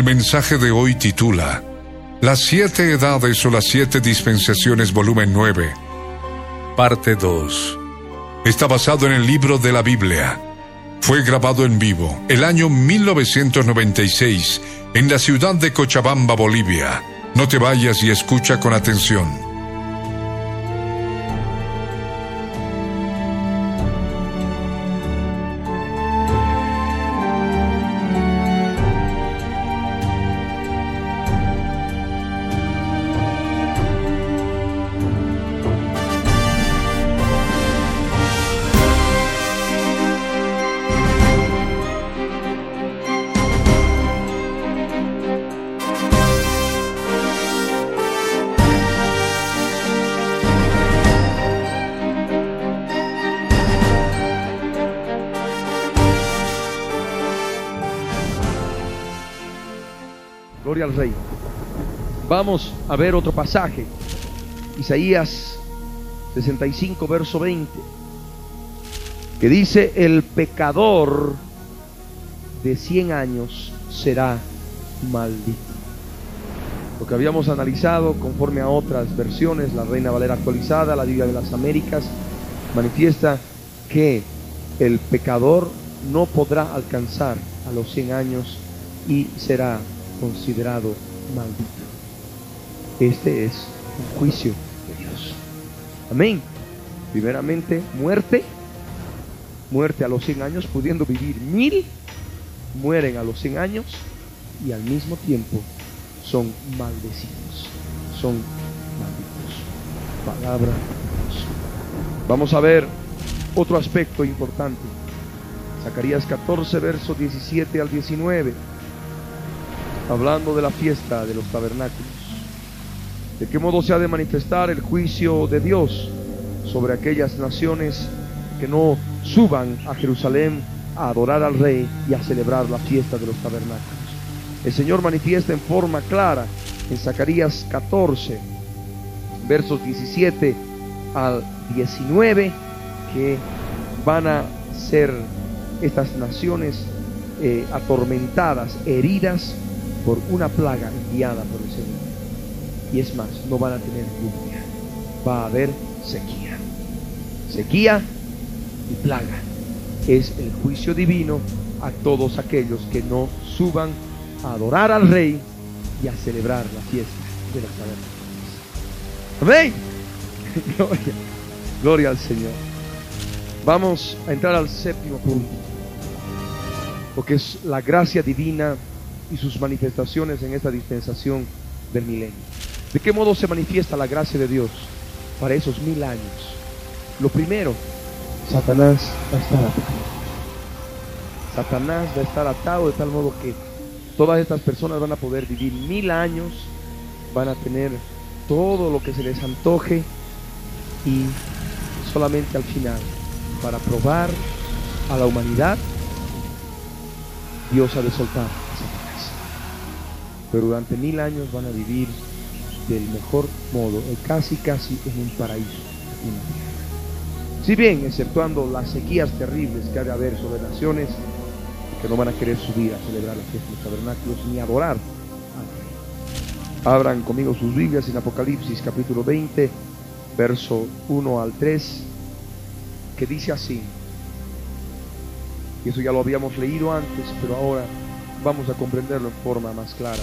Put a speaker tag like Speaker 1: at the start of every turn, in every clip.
Speaker 1: El mensaje de hoy titula Las siete edades o las siete dispensaciones volumen 9, parte 2. Está basado en el libro de la Biblia. Fue grabado en vivo el año 1996 en la ciudad de Cochabamba, Bolivia. No te vayas y escucha con atención.
Speaker 2: Vamos a ver otro pasaje. Isaías 65, verso 20. Que dice, el pecador de 100 años será maldito. Lo que habíamos analizado conforme a otras versiones, la Reina Valera actualizada, la Biblia de las Américas, manifiesta que el pecador no podrá alcanzar a los 100 años y será considerado maldito. Este es un juicio de Dios. Amén. Primeramente, muerte. Muerte a los 100 años, pudiendo vivir mil. Mueren a los 100 años y al mismo tiempo son maldecidos. Son malditos. Palabra de Dios. Vamos a ver otro aspecto importante. Zacarías 14, verso 17 al 19 hablando de la fiesta de los tabernáculos. ¿De qué modo se ha de manifestar el juicio de Dios sobre aquellas naciones que no suban a Jerusalén a adorar al rey y a celebrar la fiesta de los tabernáculos? El Señor manifiesta en forma clara en Zacarías 14, versos 17 al 19, que van a ser estas naciones eh, atormentadas, heridas por una plaga enviada por el Señor. Y es más, no van a tener lluvia, va a haber sequía. Sequía y plaga. Es el juicio divino a todos aquellos que no suban a adorar al Rey y a celebrar la fiesta de las tabernas. Amén. Gloria, gloria al Señor. Vamos a entrar al séptimo punto, porque es la gracia divina y sus manifestaciones en esta dispensación del milenio. ¿De qué modo se manifiesta la gracia de Dios para esos mil años? Lo primero, Satanás va a estar atado. Satanás va a estar atado de tal modo que todas estas personas van a poder vivir mil años, van a tener todo lo que se les antoje y solamente al final, para probar a la humanidad, Dios ha de soltar pero durante mil años van a vivir del mejor modo, casi casi en un paraíso. Si bien, exceptuando las sequías terribles que ha de haber sobre naciones que no van a querer subir a celebrar la fiesta de los tabernáculos ni adorar Abran conmigo sus Biblias en Apocalipsis capítulo 20, verso 1 al 3, que dice así. Y eso ya lo habíamos leído antes, pero ahora vamos a comprenderlo en forma más clara.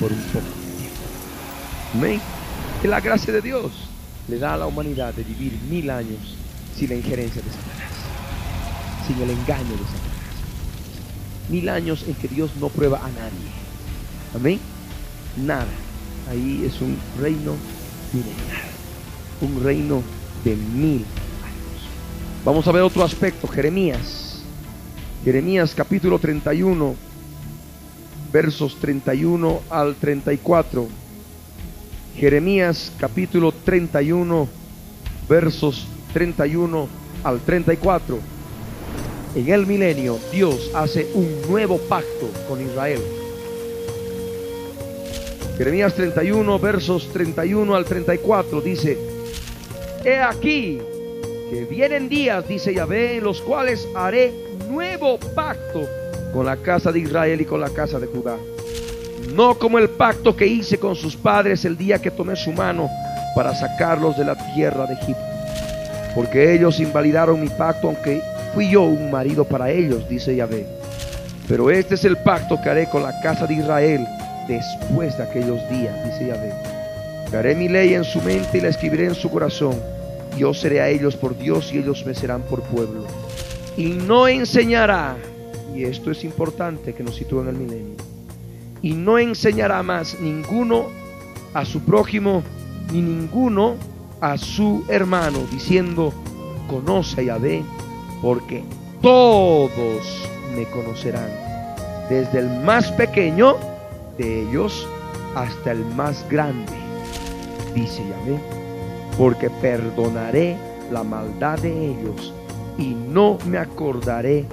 Speaker 2: por un poco de tiempo. Amén. Que la gracia de Dios le da a la humanidad de vivir mil años sin la injerencia de Satanás, sin el engaño de Satanás. Mil años en que Dios no prueba a nadie. Amén. Nada. Ahí es un reino milenario. Un reino de mil años. Vamos a ver otro aspecto. Jeremías. Jeremías capítulo 31. Versos 31 al 34. Jeremías capítulo 31. Versos 31 al 34. En el milenio Dios hace un nuevo pacto con Israel. Jeremías 31, versos 31 al 34 dice, He aquí que vienen días, dice Yahvé, en los cuales haré nuevo pacto con la casa de Israel y con la casa de Judá. No como el pacto que hice con sus padres el día que tomé su mano para sacarlos de la tierra de Egipto. Porque ellos invalidaron mi pacto, aunque fui yo un marido para ellos, dice Yahvé. Pero este es el pacto que haré con la casa de Israel después de aquellos días, dice Yahvé. Daré mi ley en su mente y la escribiré en su corazón. Yo seré a ellos por Dios y ellos me serán por pueblo. Y no enseñará, y esto es importante que nos sitúe en el milenio, y no enseñará más ninguno a su prójimo, ni ninguno a su hermano, diciendo, conoce a Yahvé, porque todos me conocerán, desde el más pequeño de ellos hasta el más grande, dice Yahvé, porque perdonaré la maldad de ellos y no me acordaré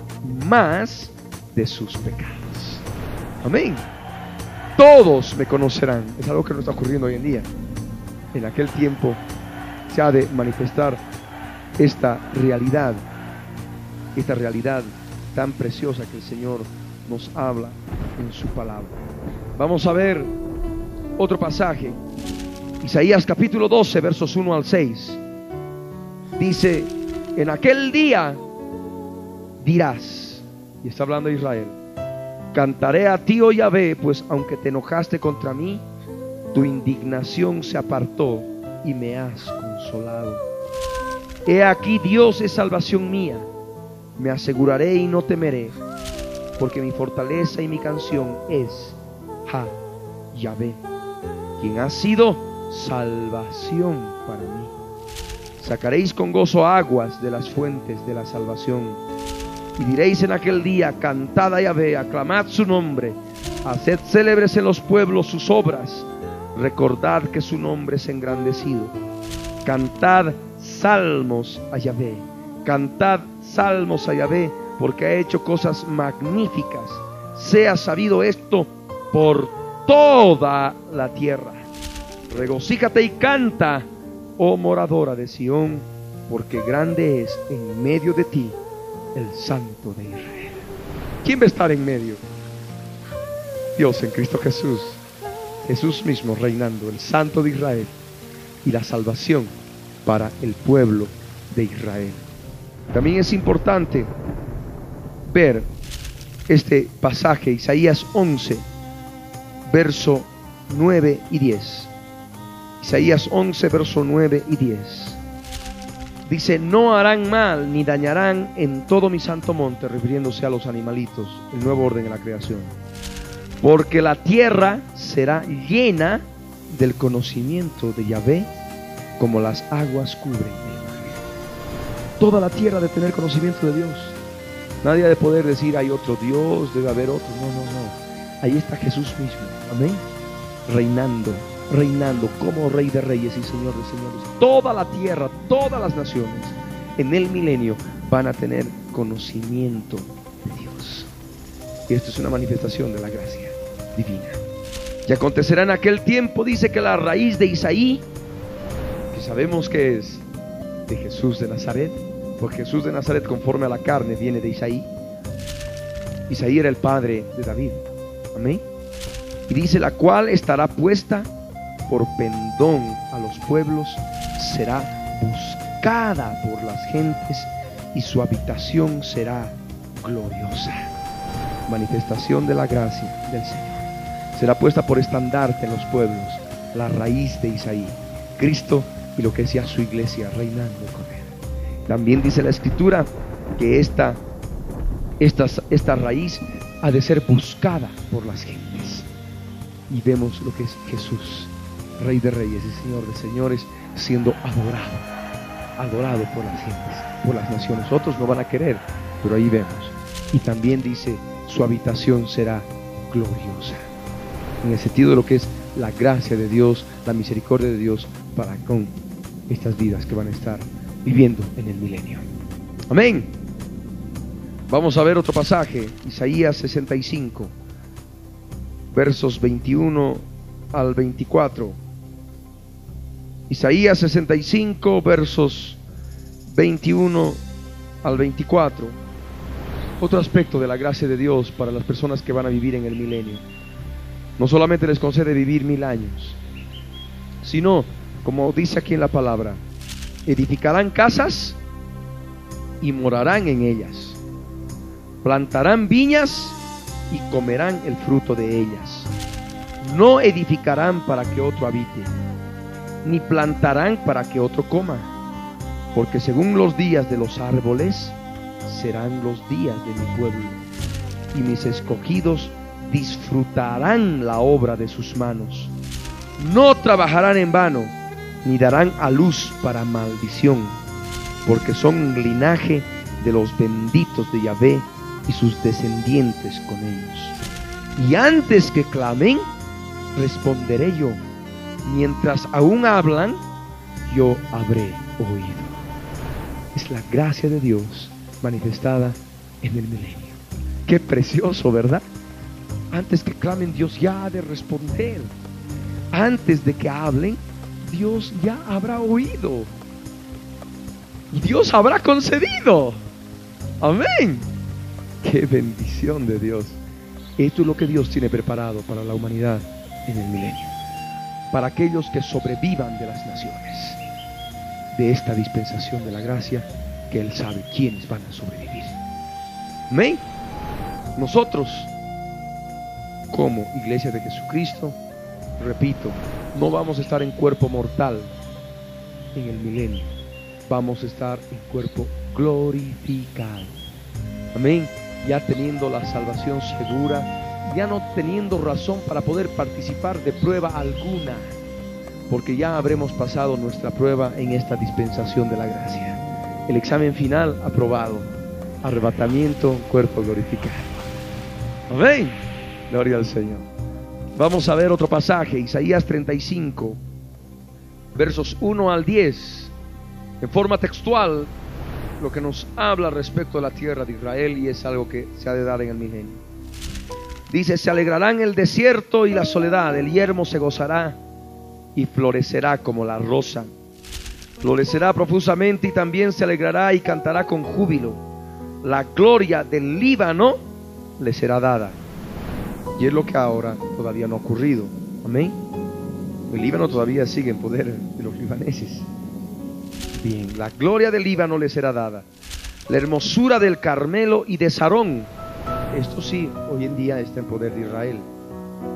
Speaker 2: más de sus pecados. Amén. Todos me conocerán. Es algo que no está ocurriendo hoy en día. En aquel tiempo se ha de manifestar esta realidad, esta realidad tan preciosa que el Señor nos habla en su palabra. Vamos a ver otro pasaje. Isaías capítulo 12, versos 1 al 6. Dice, en aquel día dirás, y está hablando Israel, cantaré a ti, oh Yahvé, pues aunque te enojaste contra mí, tu indignación se apartó y me has consolado. He aquí Dios es salvación mía, me aseguraré y no temeré, porque mi fortaleza y mi canción es Ha Yahvé, quien ha sido salvación para mí. Sacaréis con gozo aguas de las fuentes de la salvación. Y diréis en aquel día, cantad a Yahvé, aclamad su nombre, haced célebres en los pueblos sus obras, recordad que su nombre es engrandecido. Cantad salmos a Yahvé, cantad salmos a Yahvé, porque ha hecho cosas magníficas. Sea sabido esto por toda la tierra. Regocíjate y canta, oh moradora de Sión, porque grande es en medio de ti el Santo de Israel. ¿Quién va a estar en medio? Dios en Cristo Jesús. Jesús mismo reinando, el Santo de Israel y la salvación para el pueblo de Israel. También es importante ver este pasaje, Isaías 11, verso 9 y 10. Isaías 11, verso 9 y 10. Dice, no harán mal ni dañarán en todo mi santo monte, refiriéndose a los animalitos, el nuevo orden en la creación. Porque la tierra será llena del conocimiento de Yahvé, como las aguas cubren mar. Toda la tierra de tener conocimiento de Dios. Nadie ha de poder decir, hay otro Dios, debe haber otro. No, no, no. Ahí está Jesús mismo. Amén. Reinando reinando como Rey de Reyes y Señor de Señores. Toda la tierra, todas las naciones en el milenio van a tener conocimiento de Dios. Y esto es una manifestación de la gracia divina. Y acontecerá en aquel tiempo, dice que la raíz de Isaí, que sabemos que es de Jesús de Nazaret, porque Jesús de Nazaret conforme a la carne viene de Isaí. Isaí era el padre de David. Amén. Y dice la cual estará puesta por pendón a los pueblos, será buscada por las gentes y su habitación será gloriosa. Manifestación de la gracia del Señor. Será puesta por estandarte en los pueblos, la raíz de Isaí, Cristo y lo que sea su iglesia reinando con él. También dice la escritura que esta, esta, esta raíz ha de ser buscada por las gentes. Y vemos lo que es Jesús, Rey de Reyes y Señor de Señores, siendo adorado, adorado por las gentes, por las naciones. Otros no van a querer, pero ahí vemos. Y también dice, su habitación será gloriosa. En el sentido de lo que es la gracia de Dios, la misericordia de Dios para con estas vidas que van a estar viviendo en el milenio. Amén. Vamos a ver otro pasaje, Isaías 65, versos 21 al 24. Isaías 65, versos 21 al 24. Otro aspecto de la gracia de Dios para las personas que van a vivir en el milenio. No solamente les concede vivir mil años, sino, como dice aquí en la palabra, edificarán casas y morarán en ellas plantarán viñas y comerán el fruto de ellas. No edificarán para que otro habite, ni plantarán para que otro coma, porque según los días de los árboles serán los días de mi pueblo, y mis escogidos disfrutarán la obra de sus manos. No trabajarán en vano, ni darán a luz para maldición, porque son linaje de los benditos de Yahvé y sus descendientes con ellos. Y antes que clamen, responderé yo. Mientras aún hablan, yo habré oído. Es la gracia de Dios manifestada en el milenio. Qué precioso, ¿verdad? Antes que clamen, Dios ya ha de responder. Antes de que hablen, Dios ya habrá oído. Y Dios habrá concedido. Amén. Qué bendición de Dios. Esto es lo que Dios tiene preparado para la humanidad en el milenio. Para aquellos que sobrevivan de las naciones. De esta dispensación de la gracia que Él sabe quiénes van a sobrevivir. Amén. Nosotros, como iglesia de Jesucristo, repito, no vamos a estar en cuerpo mortal en el milenio. Vamos a estar en cuerpo glorificado. Amén ya teniendo la salvación segura, ya no teniendo razón para poder participar de prueba alguna, porque ya habremos pasado nuestra prueba en esta dispensación de la gracia. El examen final aprobado, arrebatamiento, cuerpo glorificado. Amén. Gloria al Señor. Vamos a ver otro pasaje, Isaías 35, versos 1 al 10, en forma textual lo que nos habla respecto a la tierra de Israel y es algo que se ha de dar en el milenio. Dice, se alegrarán el desierto y la soledad, el yermo se gozará y florecerá como la rosa. Florecerá profusamente y también se alegrará y cantará con júbilo. La gloria del Líbano le será dada. Y es lo que ahora todavía no ha ocurrido. Amén. El Líbano todavía sigue en poder de los libaneses bien. La gloria del Líbano le será dada. La hermosura del Carmelo y de Sarón. Esto sí, hoy en día está en poder de Israel.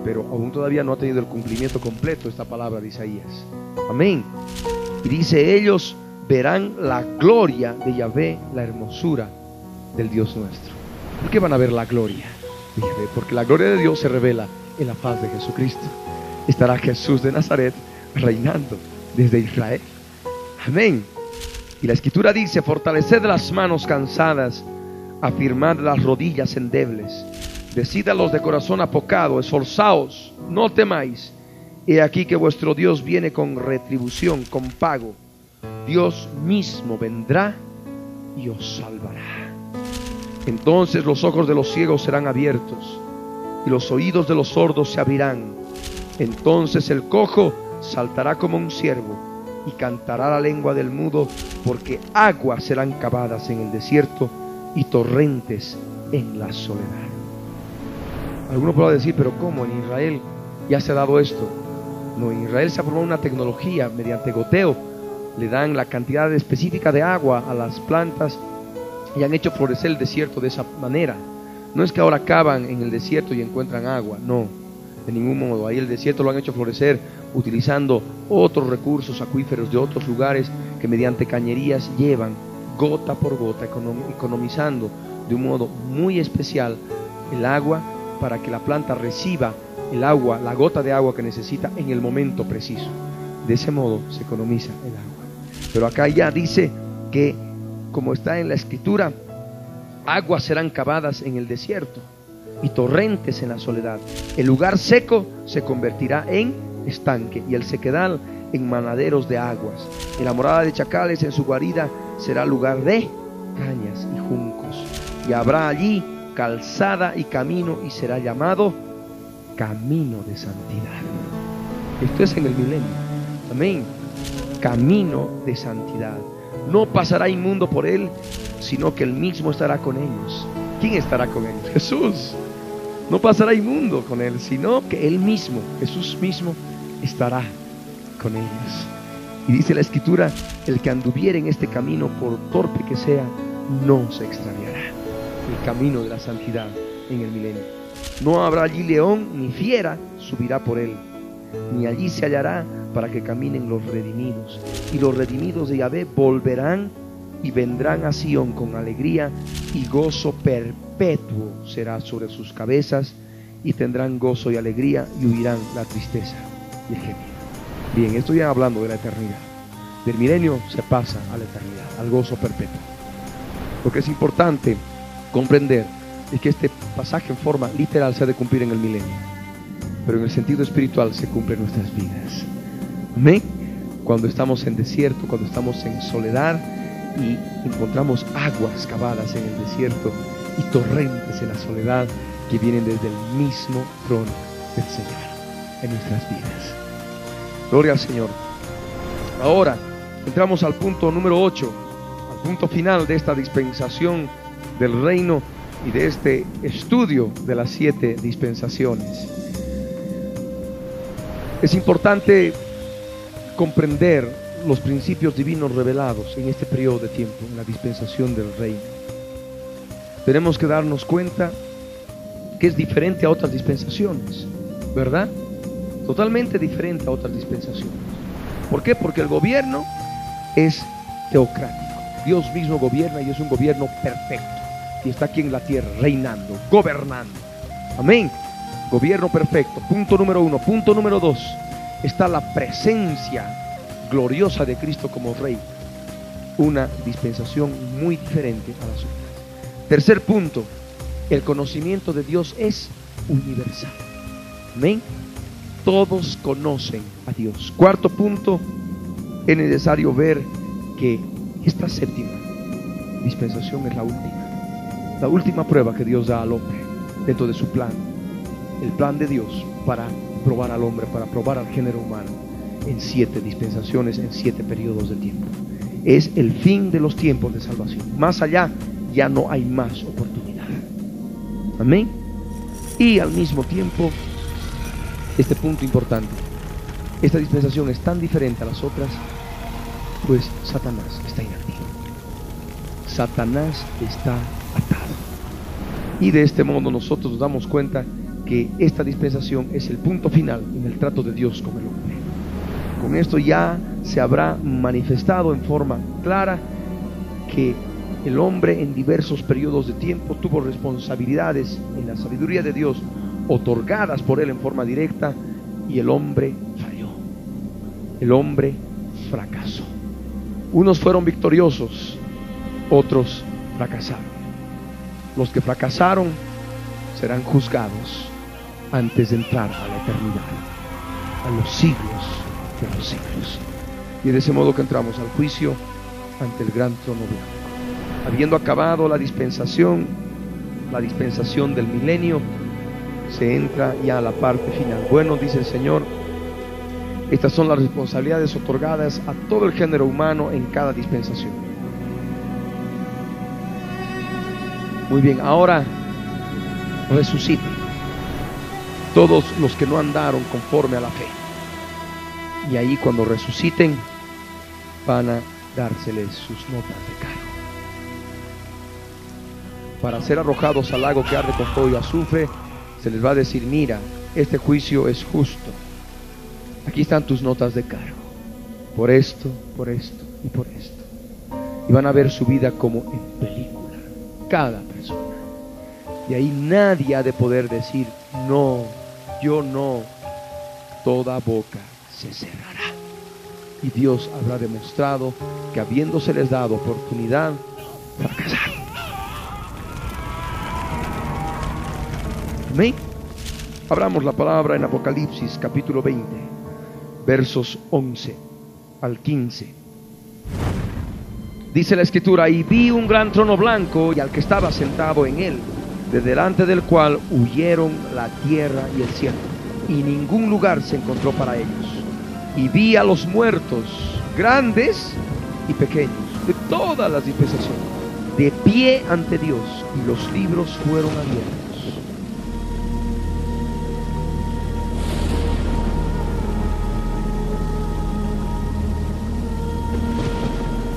Speaker 2: Pero aún todavía no ha tenido el cumplimiento completo esta palabra de Isaías. Amén. Y dice, ellos verán la gloria de Yahvé, la hermosura del Dios nuestro. ¿Por qué van a ver la gloria de? Porque la gloria de Dios se revela en la paz de Jesucristo. Estará Jesús de Nazaret reinando desde Israel. Amén. Y la escritura dice, fortaleced las manos cansadas, afirmad las rodillas endebles, decid a los de corazón apocado, esforzaos, no temáis. He aquí que vuestro Dios viene con retribución, con pago. Dios mismo vendrá y os salvará. Entonces los ojos de los ciegos serán abiertos y los oídos de los sordos se abrirán. Entonces el cojo saltará como un ciervo y cantará la lengua del mudo, porque aguas serán cavadas en el desierto y torrentes en la soledad. Alguno podrá decir, pero ¿cómo en Israel ya se ha dado esto? No, en Israel se ha formado una tecnología mediante goteo le dan la cantidad específica de agua a las plantas y han hecho florecer el desierto de esa manera. No es que ahora cavan en el desierto y encuentran agua, no, de ningún modo. Ahí el desierto lo han hecho florecer utilizando otros recursos acuíferos de otros lugares que mediante cañerías llevan gota por gota, economizando de un modo muy especial el agua para que la planta reciba el agua, la gota de agua que necesita en el momento preciso. De ese modo se economiza el agua. Pero acá ya dice que, como está en la escritura, aguas serán cavadas en el desierto y torrentes en la soledad. El lugar seco se convertirá en estanque y el sequedal en manaderos de aguas. Y la morada de chacales en su guarida será lugar de cañas y juncos. Y habrá allí calzada y camino y será llamado camino de santidad. Esto es en el milenio. Amén. Camino de santidad. No pasará inmundo por él, sino que él mismo estará con ellos. ¿Quién estará con ellos? Jesús. No pasará inmundo con él, sino que él mismo, Jesús mismo, estará con ellos. Y dice la escritura, el que anduviere en este camino, por torpe que sea, no se extraviará. El camino de la santidad en el milenio. No habrá allí león ni fiera subirá por él, ni allí se hallará para que caminen los redimidos. Y los redimidos de Yahvé volverán y vendrán a Sión con alegría y gozo perpetuo será sobre sus cabezas y tendrán gozo y alegría y huirán la tristeza y el gemido. Bien, estoy hablando de la eternidad. Del milenio se pasa a la eternidad, al gozo perpetuo. Lo que es importante comprender es que este pasaje en forma literal se ha de cumplir en el milenio, pero en el sentido espiritual se cumple nuestras vidas. Amén. Cuando estamos en desierto, cuando estamos en soledad y encontramos aguas cavadas en el desierto y torrentes en la soledad que vienen desde el mismo trono del Señor en nuestras vidas. Gloria al Señor. Ahora entramos al punto número 8, al punto final de esta dispensación del reino y de este estudio de las siete dispensaciones. Es importante comprender los principios divinos revelados en este periodo de tiempo, en la dispensación del reino. Tenemos que darnos cuenta que es diferente a otras dispensaciones, ¿verdad? Totalmente diferente a otras dispensaciones. ¿Por qué? Porque el gobierno es teocrático. Dios mismo gobierna y es un gobierno perfecto y está aquí en la tierra, reinando, gobernando. Amén. Gobierno perfecto. Punto número uno. Punto número dos. Está la presencia gloriosa de Cristo como Rey. Una dispensación muy diferente a las otras. Tercer punto. El conocimiento de Dios es universal. Amén. Todos conocen a Dios. Cuarto punto. Es necesario ver que esta séptima dispensación es la última la última prueba que Dios da al hombre dentro de su plan, el plan de Dios para probar al hombre, para probar al género humano en siete dispensaciones, en siete periodos de tiempo. Es el fin de los tiempos de salvación. Más allá ya no hay más oportunidad. Amén. Y al mismo tiempo, este punto importante, esta dispensación es tan diferente a las otras, pues Satanás está inactivo. Satanás está atado. Y de este modo nosotros nos damos cuenta que esta dispensación es el punto final en el trato de Dios con el hombre. Con esto ya se habrá manifestado en forma clara que el hombre en diversos periodos de tiempo tuvo responsabilidades en la sabiduría de Dios otorgadas por él en forma directa y el hombre falló. El hombre fracasó. Unos fueron victoriosos, otros fracasaron. Los que fracasaron serán juzgados antes de entrar a la eternidad, a los siglos de los siglos. Y de ese modo que entramos al juicio ante el gran trono blanco. Habiendo acabado la dispensación, la dispensación del milenio, se entra ya a la parte final. Bueno, dice el Señor, estas son las responsabilidades otorgadas a todo el género humano en cada dispensación. Muy bien, ahora resucite todos los que no andaron conforme a la fe. Y ahí cuando resuciten, van a dárseles sus notas de cargo. Para ser arrojados al lago que arde con fuego y azufre, se les va a decir, mira, este juicio es justo. Aquí están tus notas de cargo. Por esto, por esto y por esto. Y van a ver su vida como en película. Cada persona. Y ahí nadie ha de poder decir, no, yo no. Toda boca se cerrará. Y Dios habrá demostrado que habiéndoseles dado oportunidad, fracasaron. Amén. Abramos la palabra en Apocalipsis capítulo 20, versos 11 al 15. Dice la escritura, y vi un gran trono blanco y al que estaba sentado en él, de delante del cual huyeron la tierra y el cielo, y ningún lugar se encontró para ellos. Y vi a los muertos, grandes y pequeños, de todas las dispensaciones, de pie ante Dios, y los libros fueron abiertos.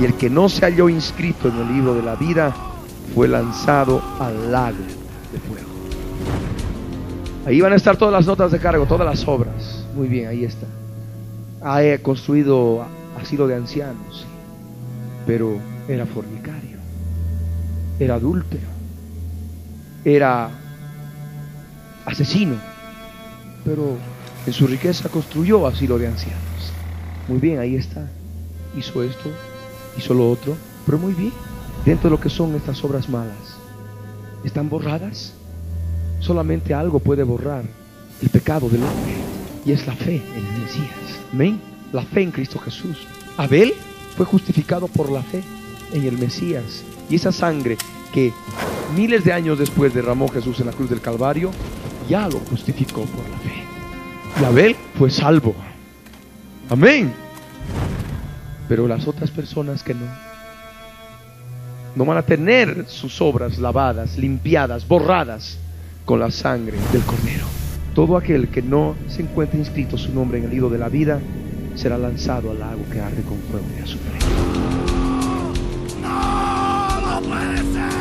Speaker 2: Y el que no se halló inscrito en el libro de la vida fue lanzado al lago de fuego. Ahí van a estar todas las notas de cargo, todas las obras. Muy bien, ahí está. Ha construido asilo de ancianos, pero era fornicario, era adúltero, era asesino, pero en su riqueza construyó asilo de ancianos. Muy bien, ahí está. Hizo esto, hizo lo otro, pero muy bien. Dentro de lo que son estas obras malas, ¿están borradas? Solamente algo puede borrar el pecado del hombre y es la fe en el Mesías. Amén. La fe en Cristo Jesús. Abel fue justificado por la fe en el Mesías y esa sangre que miles de años después derramó Jesús en la cruz del Calvario, ya lo justificó por la fe. Y Abel fue salvo. Amén. Pero las otras personas que no, no van a tener sus obras lavadas, limpiadas, borradas con la sangre del Cordero. Todo aquel que no se encuentre inscrito su nombre en el libro de la vida será lanzado al lago que arde con fuego y azufre.
Speaker 3: ¡No! ¡No puede ser!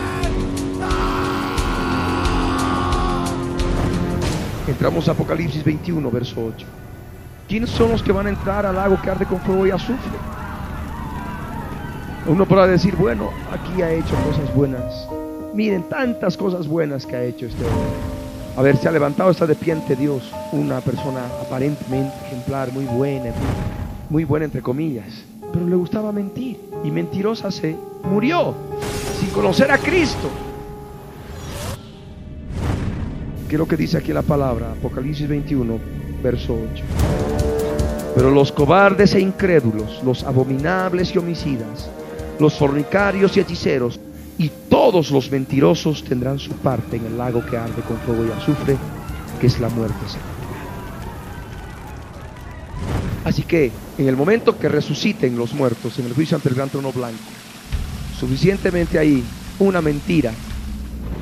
Speaker 2: Entramos a Apocalipsis 21, verso 8. ¿Quiénes son los que van a entrar al lago que arde con fuego y azufre? Uno podrá decir, bueno, aquí ha hecho cosas buenas. Miren tantas cosas buenas que ha hecho este hombre. A ver, se ha levantado, está de pie ante Dios. Una persona aparentemente ejemplar, muy buena, muy buena entre comillas. Pero le gustaba mentir. Y mentirosa se murió sin conocer a Cristo. ¿Qué es lo que dice aquí la palabra? Apocalipsis 21, verso 8. Pero los cobardes e incrédulos, los abominables y homicidas, los fornicarios y hechiceros, y todos los mentirosos tendrán su parte en el lago que arde con fuego y azufre, que es la muerte. Así que en el momento que resuciten los muertos en el juicio ante el gran trono blanco, suficientemente ahí una mentira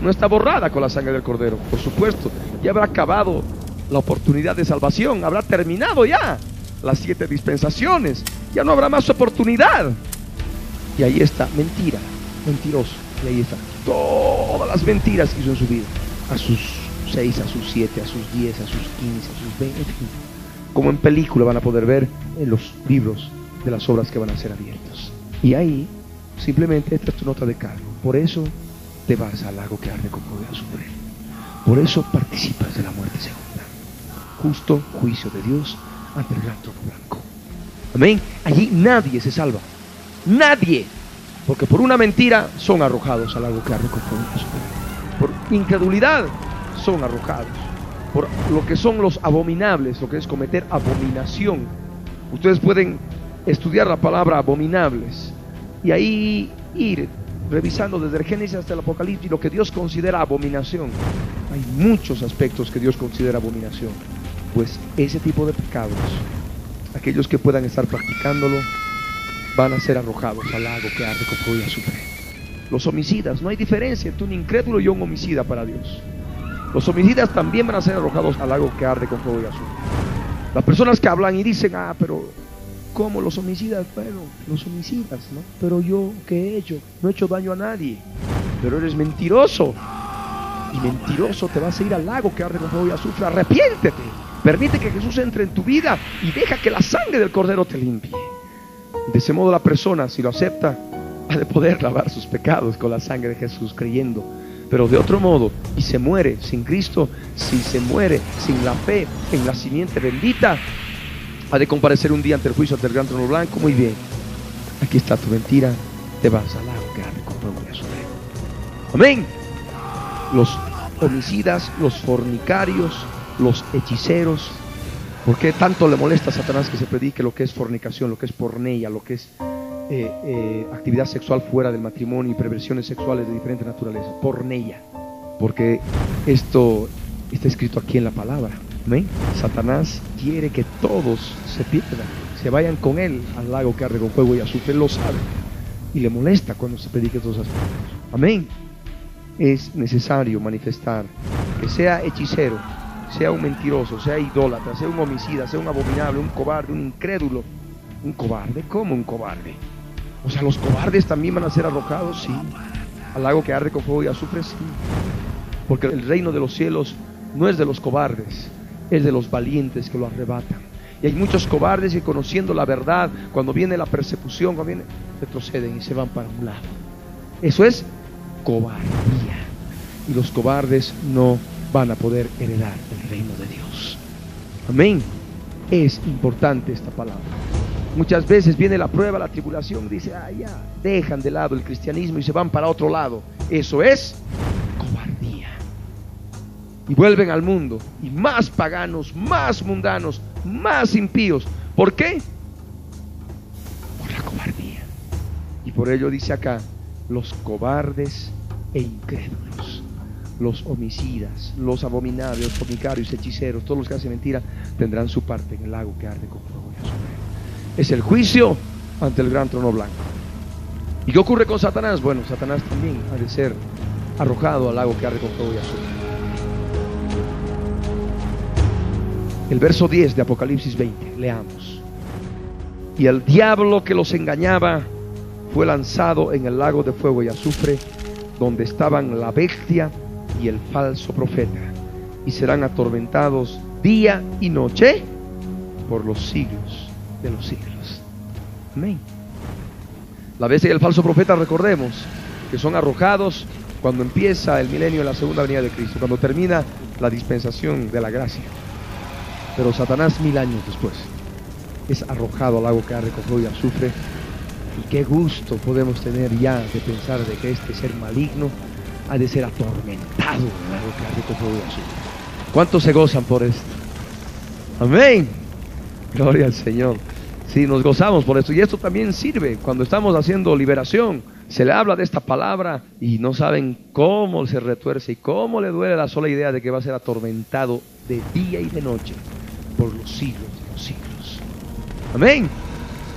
Speaker 2: no está borrada con la sangre del cordero, por supuesto, ya habrá acabado la oportunidad de salvación, habrá terminado ya las siete dispensaciones, ya no habrá más oportunidad. Y ahí está, mentira, mentiroso. Y ahí todas las mentiras que hizo en su vida. A sus seis, a sus siete, a sus diez, a sus quince, a sus veinte, en fin. Como en película van a poder ver en los libros de las obras que van a ser abiertos. Y ahí, simplemente esta es tu nota de cargo. Por eso te vas al lago que arde con fuego azufre. Por eso participas de la muerte segunda. Justo juicio de Dios ante el gran blanco. Amén. Allí nadie se salva. Nadie. Porque por una mentira son arrojados al lago que arde con. Por incredulidad son arrojados. Por lo que son los abominables, lo que es cometer abominación. Ustedes pueden estudiar la palabra abominables y ahí ir revisando desde el Génesis hasta el Apocalipsis lo que Dios considera abominación. Hay muchos aspectos que Dios considera abominación. Pues ese tipo de pecados, aquellos que puedan estar practicándolo, van a ser arrojados al lago que arde con fuego y azufre. Los homicidas, no hay diferencia entre un incrédulo y un homicida para Dios. Los homicidas también van a ser arrojados al lago que arde con fuego y azufre. Las personas que hablan y dicen, ah, pero ¿cómo los homicidas? Bueno, los homicidas, ¿no? Pero yo, ¿qué he hecho? No he hecho daño a nadie. Pero eres mentiroso. Y mentiroso te vas a ir al lago que arde con fuego y azufre. Arrepiéntete. Permite que Jesús entre en tu vida y deja que la sangre del cordero te limpie. De ese modo la persona, si lo acepta, ha de poder lavar sus pecados con la sangre de Jesús creyendo. Pero de otro modo, y se muere sin Cristo, si se muere sin la fe en la simiente bendita, ha de comparecer un día ante el juicio ante el gran trono blanco. Muy bien, aquí está tu mentira, te vas al arde con y azufre. Amén. Los homicidas, los fornicarios, los hechiceros, ¿Por qué tanto le molesta a Satanás que se predique lo que es fornicación, lo que es porneia, lo que es eh, eh, actividad sexual fuera del matrimonio y perversiones sexuales de diferente naturaleza? Porneia. Porque esto está escrito aquí en la palabra. ¿Amén? Satanás quiere que todos se pierdan, se vayan con él al lago que arde con fuego y azufre. Lo sabe. Y le molesta cuando se predique todos aspectos. Amén. Es necesario manifestar que sea hechicero, sea un mentiroso, sea idólatra, sea un homicida, sea un abominable, un cobarde, un incrédulo. ¿Un cobarde? ¿Cómo un cobarde? O sea, los cobardes también van a ser arrojados, sí. Al lago que arde con fuego y azufre, sí. Porque el reino de los cielos no es de los cobardes, es de los valientes que lo arrebatan. Y hay muchos cobardes que conociendo la verdad, cuando viene la persecución, cuando viene, retroceden y se van para un lado. Eso es cobardía. Y los cobardes no van a poder heredar el reino de Dios. Amén. Es importante esta palabra. Muchas veces viene la prueba, la tribulación, dice, ah, ya, dejan de lado el cristianismo y se van para otro lado. Eso es cobardía. Y vuelven al mundo, y más paganos, más mundanos, más impíos. ¿Por qué? Por la cobardía. Y por ello dice acá, los cobardes e incrédulos los homicidas, los abominables, los fornicarios, hechiceros, todos los que hacen mentira, tendrán su parte en el lago que arde con fuego y azufre. Es el juicio ante el gran trono blanco. ¿Y qué ocurre con Satanás? Bueno, Satanás también ha de ser arrojado al lago que arde con fuego y azufre. El verso 10 de Apocalipsis 20, leamos. Y el diablo que los engañaba fue lanzado en el lago de fuego y azufre, donde estaban la bestia y el falso profeta, y serán atormentados día y noche por los siglos de los siglos. Amén. La bestia y el falso profeta, recordemos, que son arrojados cuando empieza el milenio de la segunda venida de Cristo, cuando termina la dispensación de la gracia. Pero Satanás mil años después es arrojado al lago que con fuego y azufre. Y qué gusto podemos tener ya de pensar de que este ser maligno ha de ser atormentado en algo. ¿Cuántos se gozan por esto? Amén. Gloria al Señor. Sí, nos gozamos por esto. Y esto también sirve cuando estamos haciendo liberación. Se le habla de esta palabra y no saben cómo se retuerce y cómo le duele la sola idea de que va a ser atormentado de día y de noche por los siglos de los siglos. Amén.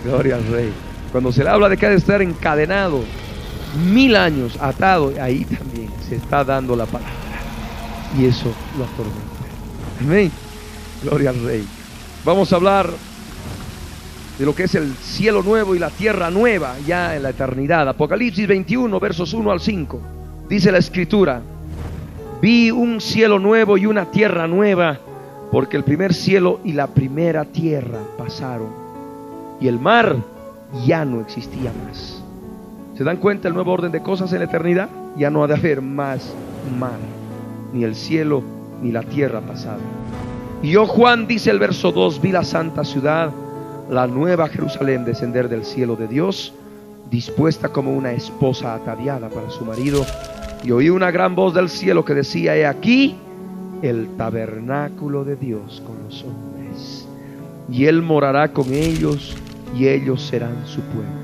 Speaker 2: Gloria al Rey. Cuando se le habla de que ha de estar encadenado mil años, atado, ahí también se está dando la palabra. Y eso lo atormenta. Amén. Gloria al Rey. Vamos a hablar de lo que es el cielo nuevo y la tierra nueva ya en la eternidad. Apocalipsis 21, versos 1 al 5. Dice la escritura, vi un cielo nuevo y una tierra nueva, porque el primer cielo y la primera tierra pasaron, y el mar ya no existía más. ¿Se dan cuenta el nuevo orden de cosas en la eternidad? Ya no ha de haber más mar, ni el cielo ni la tierra pasada. Y yo, Juan, dice el verso 2, vi la santa ciudad la nueva Jerusalén descender del cielo de Dios, dispuesta como una esposa ataviada para su marido. Y oí una gran voz del cielo que decía, he aquí el tabernáculo de Dios con los hombres. Y él morará con ellos y ellos serán su pueblo.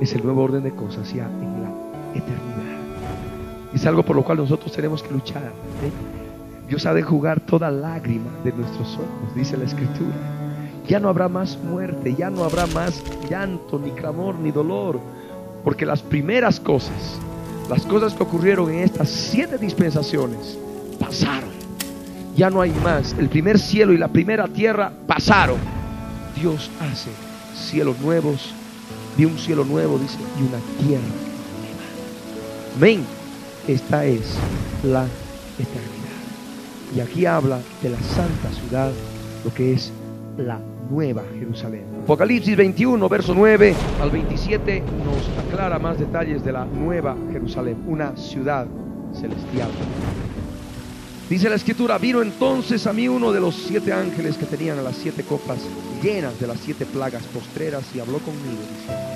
Speaker 2: Es el nuevo orden de cosas ya en la eternidad. Es algo por lo cual nosotros tenemos que luchar. ¿eh? Dios ha de jugar toda lágrima de nuestros ojos, dice la escritura. Ya no habrá más muerte, ya no habrá más llanto, ni clamor, ni dolor, porque las primeras cosas, las cosas que ocurrieron en estas siete dispensaciones, pasaron. Ya no hay más. El primer cielo y la primera tierra pasaron. Dios hace cielos nuevos, de un cielo nuevo, dice, y una tierra nueva. Amén. Esta es la eternidad. Y aquí habla de la santa ciudad, lo que es la nueva Jerusalén. Apocalipsis 21, verso 9 al 27 nos aclara más detalles de la nueva Jerusalén, una ciudad celestial. Dice la escritura, vino entonces a mí uno de los siete ángeles que tenían las siete copas llenas de las siete plagas postreras y habló conmigo, dice,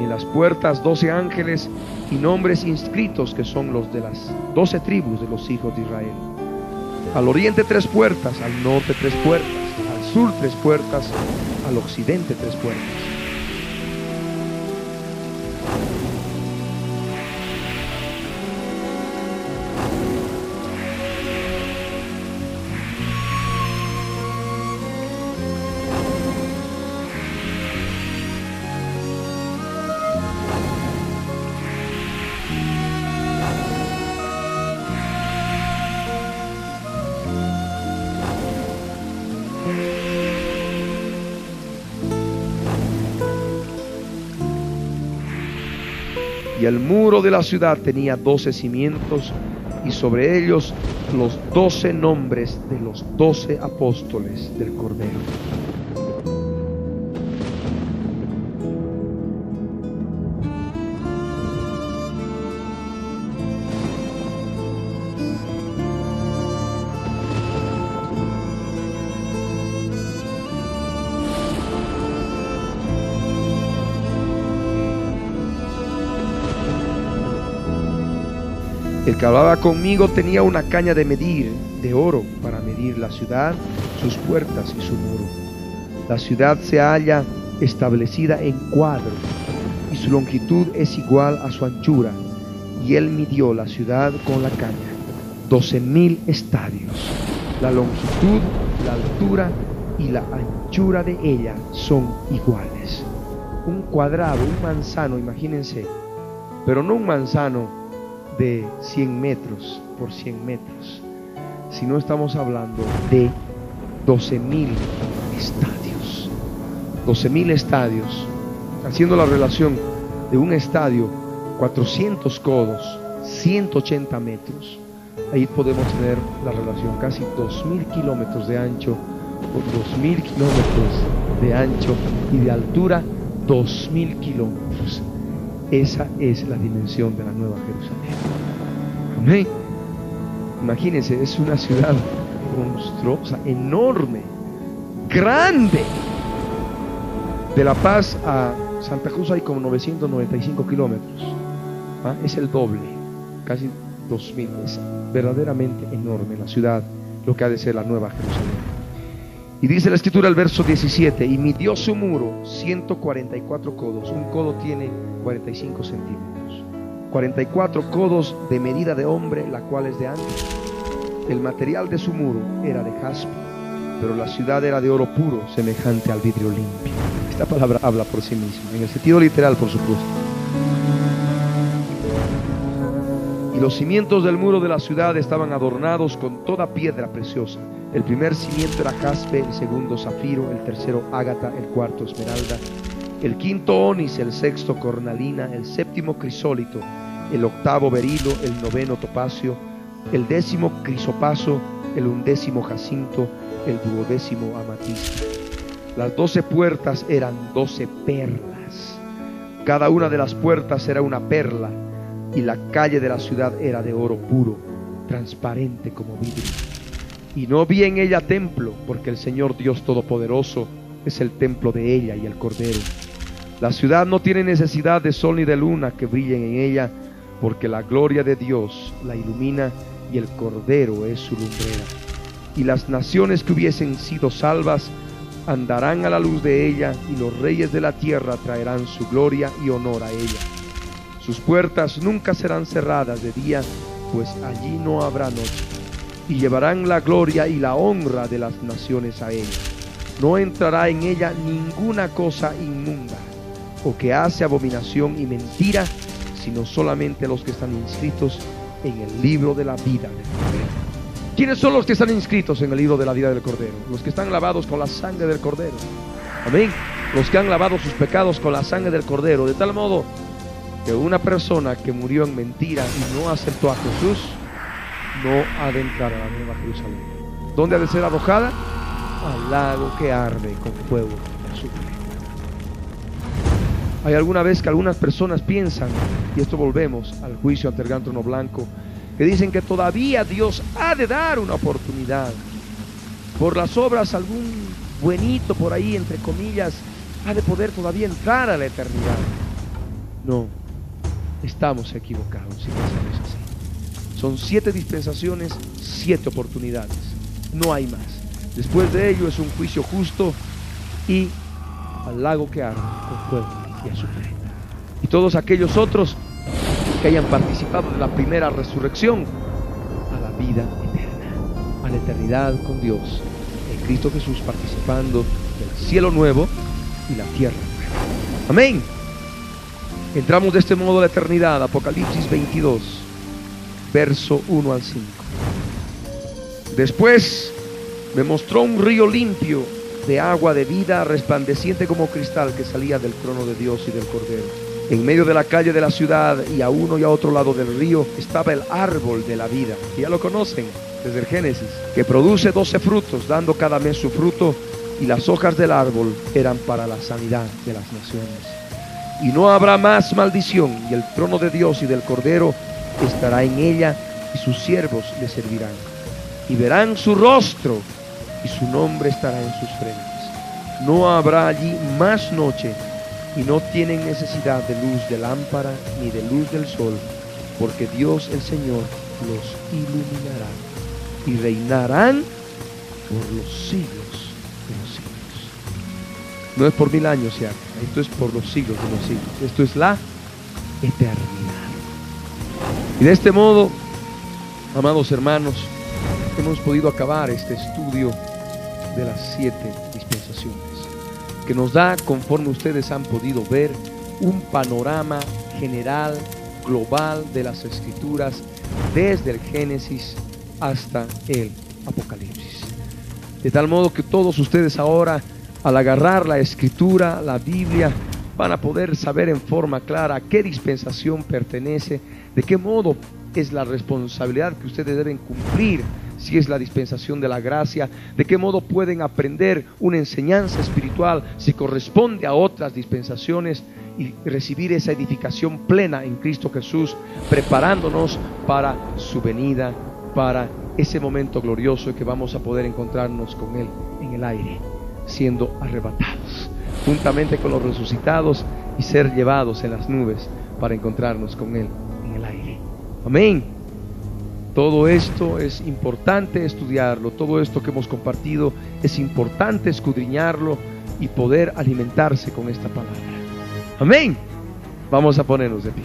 Speaker 2: y en las puertas doce ángeles y nombres inscritos que son los de las doce tribus de los hijos de Israel. Al oriente tres puertas, al norte tres puertas, al sur tres puertas, al occidente tres puertas. Y el muro de la ciudad tenía doce cimientos y sobre ellos los doce nombres de los doce apóstoles del Cordero. Que conmigo tenía una caña de medir de oro para medir la ciudad, sus puertas y su muro. La ciudad se halla establecida en cuadro y su longitud es igual a su anchura. Y él midió la ciudad con la caña, doce mil estadios. La longitud, la altura y la anchura de ella son iguales. Un cuadrado, un manzano, imagínense, pero no un manzano de 100 metros por 100 metros, sino estamos hablando de 12 mil estadios. 12 mil estadios, haciendo la relación de un estadio, 400 codos, 180 metros. Ahí podemos tener la relación, casi 2.000 kilómetros de ancho por 2.000 kilómetros de ancho y de altura 2.000 kilómetros. Esa es la dimensión de la Nueva Jerusalén. Amén. Imagínense, es una ciudad monstruosa, enorme, grande. De La Paz a Santa Cruz hay como 995 kilómetros. ¿ah? Es el doble, casi 2000. Es verdaderamente enorme la ciudad, lo que ha de ser la Nueva Jerusalén. Y dice la escritura al verso 17, y midió su muro 144 codos, un codo tiene 45 centímetros, 44 codos de medida de hombre, la cual es de ancho. El material de su muro era de jaspe, pero la ciudad era de oro puro, semejante al vidrio limpio. Esta palabra habla por sí misma, en el sentido literal, por supuesto. Y los cimientos del muro de la ciudad estaban adornados con toda piedra preciosa el primer cimiento era jaspe, el segundo zafiro, el tercero ágata, el cuarto esmeralda, el quinto onis, el sexto cornalina, el séptimo crisólito, el octavo berilo, el noveno topacio, el décimo crisopaso, el undécimo jacinto, el duodécimo amatista. Las doce puertas eran doce perlas. Cada una de las puertas era una perla y la calle de la ciudad era de oro puro, transparente como vidrio. Y no vi en ella templo, porque el Señor Dios Todopoderoso es el templo de ella y el Cordero. La ciudad no tiene necesidad de sol ni de luna que brillen en ella, porque la gloria de Dios la ilumina y el Cordero es su lumbrera. Y las naciones que hubiesen sido salvas andarán a la luz de ella, y los reyes de la tierra traerán su gloria y honor a ella. Sus puertas nunca serán cerradas de día, pues allí no habrá noche. Y llevarán la gloria y la honra de las naciones a ella. No entrará en ella ninguna cosa inmunda, o que hace abominación y mentira, sino solamente los que están inscritos en el libro de la vida del Cordero. ¿Quiénes son los que están inscritos en el libro de la vida del Cordero? Los que están lavados con la sangre del Cordero. Amén. Los que han lavado sus pecados con la sangre del Cordero. De tal modo que una persona que murió en mentira y no aceptó a Jesús, no ha de entrar a la nueva Jerusalén. ¿Dónde ha de ser arrojada? Al lago que arde con fuego azufre. Hay alguna vez que algunas personas piensan, y esto volvemos al juicio ante el gran trono blanco, que dicen que todavía Dios ha de dar una oportunidad. Por las obras, algún buenito por ahí, entre comillas, ha de poder todavía entrar a la eternidad. No, estamos equivocados si pensamos así. Son siete dispensaciones, siete oportunidades. No hay más. Después de ello es un juicio justo y al lago que arde con fuego y azufre. Y todos aquellos otros que hayan participado de la primera resurrección a la vida eterna, a la eternidad con Dios, en Cristo Jesús participando del cielo nuevo y la tierra nueva. Amén. Entramos de este modo a la eternidad, Apocalipsis 22, verso 1 al 5. Después me mostró un río limpio de agua de vida resplandeciente como cristal que salía del trono de Dios y del Cordero. En medio de la calle de la ciudad y a uno y a otro lado del río estaba el árbol de la vida. Ya lo conocen desde el Génesis, que produce doce frutos, dando cada mes su fruto, y las hojas del árbol eran para la sanidad de las naciones. Y no habrá más maldición, y el trono de Dios y del Cordero estará en ella, y sus siervos le servirán. Y verán su rostro, y su nombre estará en sus frentes. No habrá allí más noche, y no tienen necesidad de luz de lámpara ni de luz del sol, porque Dios el Señor los iluminará y reinarán por los siglos de los siglos. No es por mil años ya, esto es por los siglos de los siglos. Esto es la eternidad. Y de este modo, amados hermanos, hemos podido acabar este estudio de las siete dispensaciones que nos da, conforme ustedes han podido ver, un panorama general, global de las escrituras, desde el Génesis hasta el Apocalipsis. De tal modo que todos ustedes ahora, al agarrar la escritura, la Biblia, van a poder saber en forma clara a qué dispensación pertenece, de qué modo es la responsabilidad que ustedes deben cumplir si es la dispensación de la gracia, de qué modo pueden aprender una enseñanza espiritual si corresponde a otras dispensaciones y recibir esa edificación plena en Cristo Jesús, preparándonos para su venida, para ese momento glorioso que vamos a poder encontrarnos con Él en el aire, siendo arrebatados, juntamente con los resucitados y ser llevados en las nubes para encontrarnos con Él en el aire. Amén. Todo esto es importante estudiarlo, todo esto que hemos compartido es importante escudriñarlo y poder alimentarse con esta palabra. Amén. Vamos a ponernos de pie.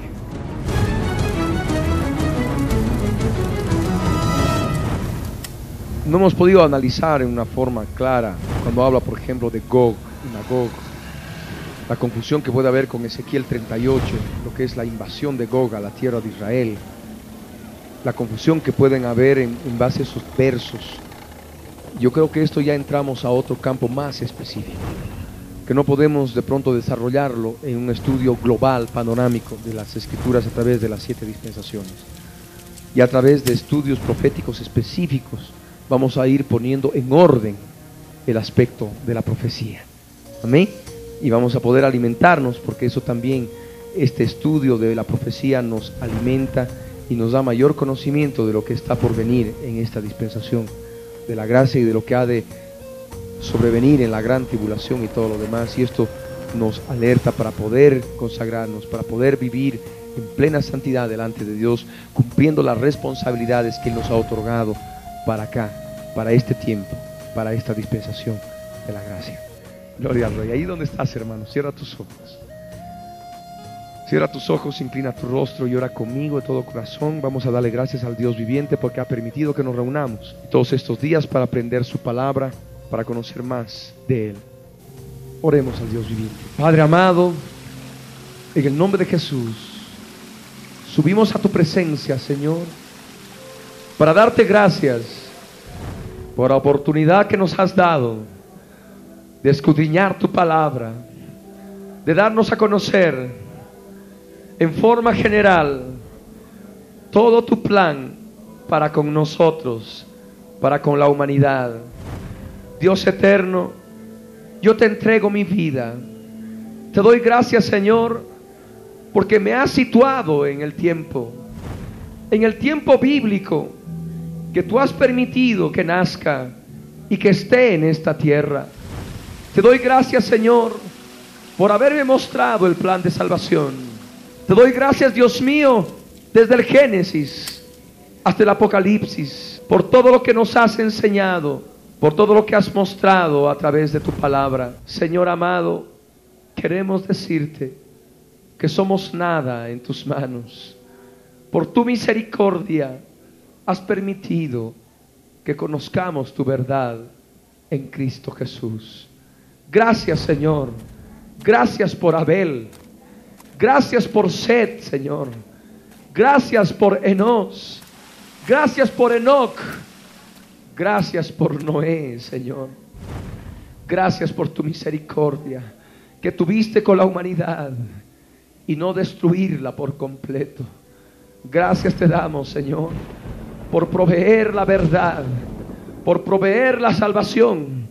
Speaker 2: No hemos podido analizar en una forma clara cuando habla, por ejemplo, de Gog y Magog, la confusión que puede haber con Ezequiel 38, lo que es la invasión de Gog a la tierra de Israel la confusión que pueden haber en, en base a esos versos. Yo creo que esto ya entramos a otro campo más específico, que no podemos de pronto desarrollarlo en un estudio global, panorámico de las escrituras a través de las siete dispensaciones. Y a través de estudios proféticos específicos vamos a ir poniendo en orden el aspecto de la profecía. Amén. Y vamos a poder alimentarnos porque eso también, este estudio de la profecía nos alimenta y nos da mayor conocimiento de lo que está por venir en esta dispensación de la gracia y de lo que ha de sobrevenir en la gran tribulación y todo lo demás. Y esto nos alerta para poder consagrarnos, para poder vivir en plena santidad delante de Dios, cumpliendo las responsabilidades que Él nos ha otorgado para acá, para este tiempo, para esta dispensación de la gracia. Gloria al Rey. Ahí donde estás, hermano, cierra tus ojos. Cierra tus ojos, inclina tu rostro y ora conmigo de todo corazón. Vamos a darle gracias al Dios viviente porque ha permitido que nos reunamos todos estos días para aprender su palabra, para conocer más de Él. Oremos al Dios viviente. Padre amado, en el nombre de Jesús, subimos a tu presencia, Señor, para darte gracias por la oportunidad que nos has dado de escudriñar tu palabra, de darnos a conocer en forma general todo tu plan para con nosotros, para con la humanidad. Dios eterno, yo te entrego mi vida. Te doy gracias, Señor, porque me has situado en el tiempo, en el tiempo bíblico que tú has permitido que nazca y que esté en esta tierra. Te doy gracias, Señor, por haberme mostrado el plan de salvación. Te doy gracias, Dios mío, desde el Génesis hasta el Apocalipsis, por todo lo que nos has enseñado, por todo lo que has mostrado a través de tu palabra. Señor amado, queremos decirte que somos nada en tus manos. Por tu misericordia has permitido que conozcamos tu verdad en Cristo Jesús. Gracias Señor. Gracias por Abel. Gracias por Sed, Señor. Gracias por Enos. Gracias por Enoch. Gracias por Noé, Señor. Gracias por tu misericordia que tuviste con la humanidad y no destruirla por completo. Gracias te damos, Señor, por proveer la verdad, por proveer la salvación,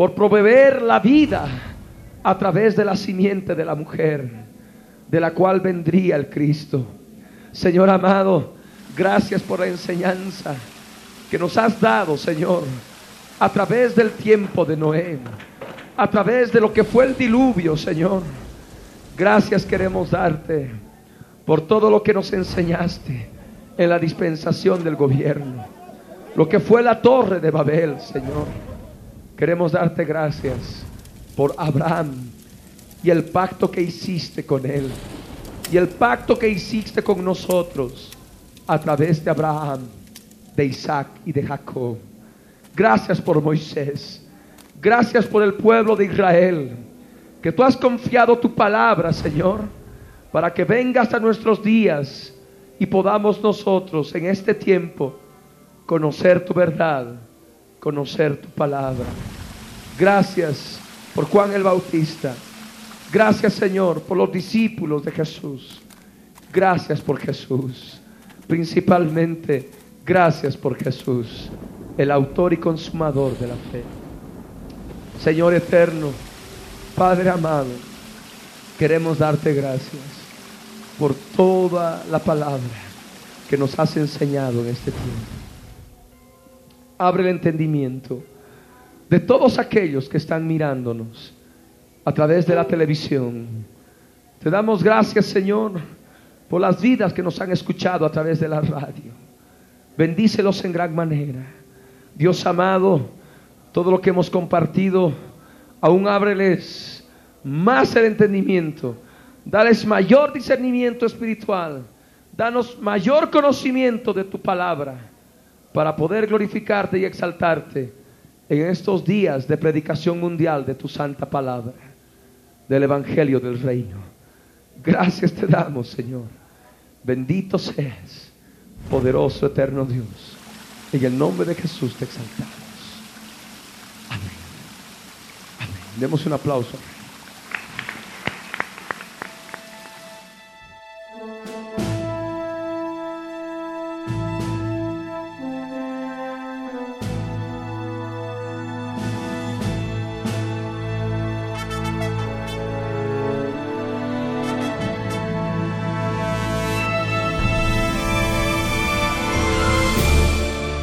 Speaker 2: por proveer la vida a través de la simiente de la mujer de la cual vendría el Cristo. Señor amado, gracias por la enseñanza que nos has dado, Señor, a través del tiempo de Noé, a través de lo que fue el diluvio, Señor. Gracias queremos darte por todo lo que nos enseñaste en la dispensación del gobierno, lo que fue la torre de Babel, Señor. Queremos darte gracias por Abraham, y el pacto que hiciste con Él y el pacto que hiciste con nosotros a través de Abraham, de Isaac y de Jacob. Gracias por Moisés. Gracias por el pueblo de Israel. Que tú has confiado tu palabra, Señor, para que venga hasta nuestros días y podamos nosotros en este tiempo conocer tu verdad, conocer tu palabra. Gracias por Juan el Bautista. Gracias Señor por los discípulos de Jesús. Gracias por Jesús. Principalmente, gracias por Jesús, el autor y consumador de la fe. Señor eterno, Padre amado, queremos darte gracias por toda la palabra que nos has enseñado en este tiempo. Abre el entendimiento de todos aquellos que están mirándonos a través de la televisión. Te damos gracias, Señor, por las vidas que nos han escuchado a través de la radio. Bendícelos en gran manera. Dios amado, todo lo que hemos compartido, aún ábreles más el entendimiento. Dales mayor discernimiento espiritual. Danos mayor conocimiento de tu palabra para poder glorificarte y exaltarte en estos días de predicación mundial de tu santa palabra del Evangelio del Reino. Gracias te damos, Señor. Bendito seas Poderoso, eterno Dios. En el nombre de Jesús te exaltamos. Amén. Amén. Demos un aplauso.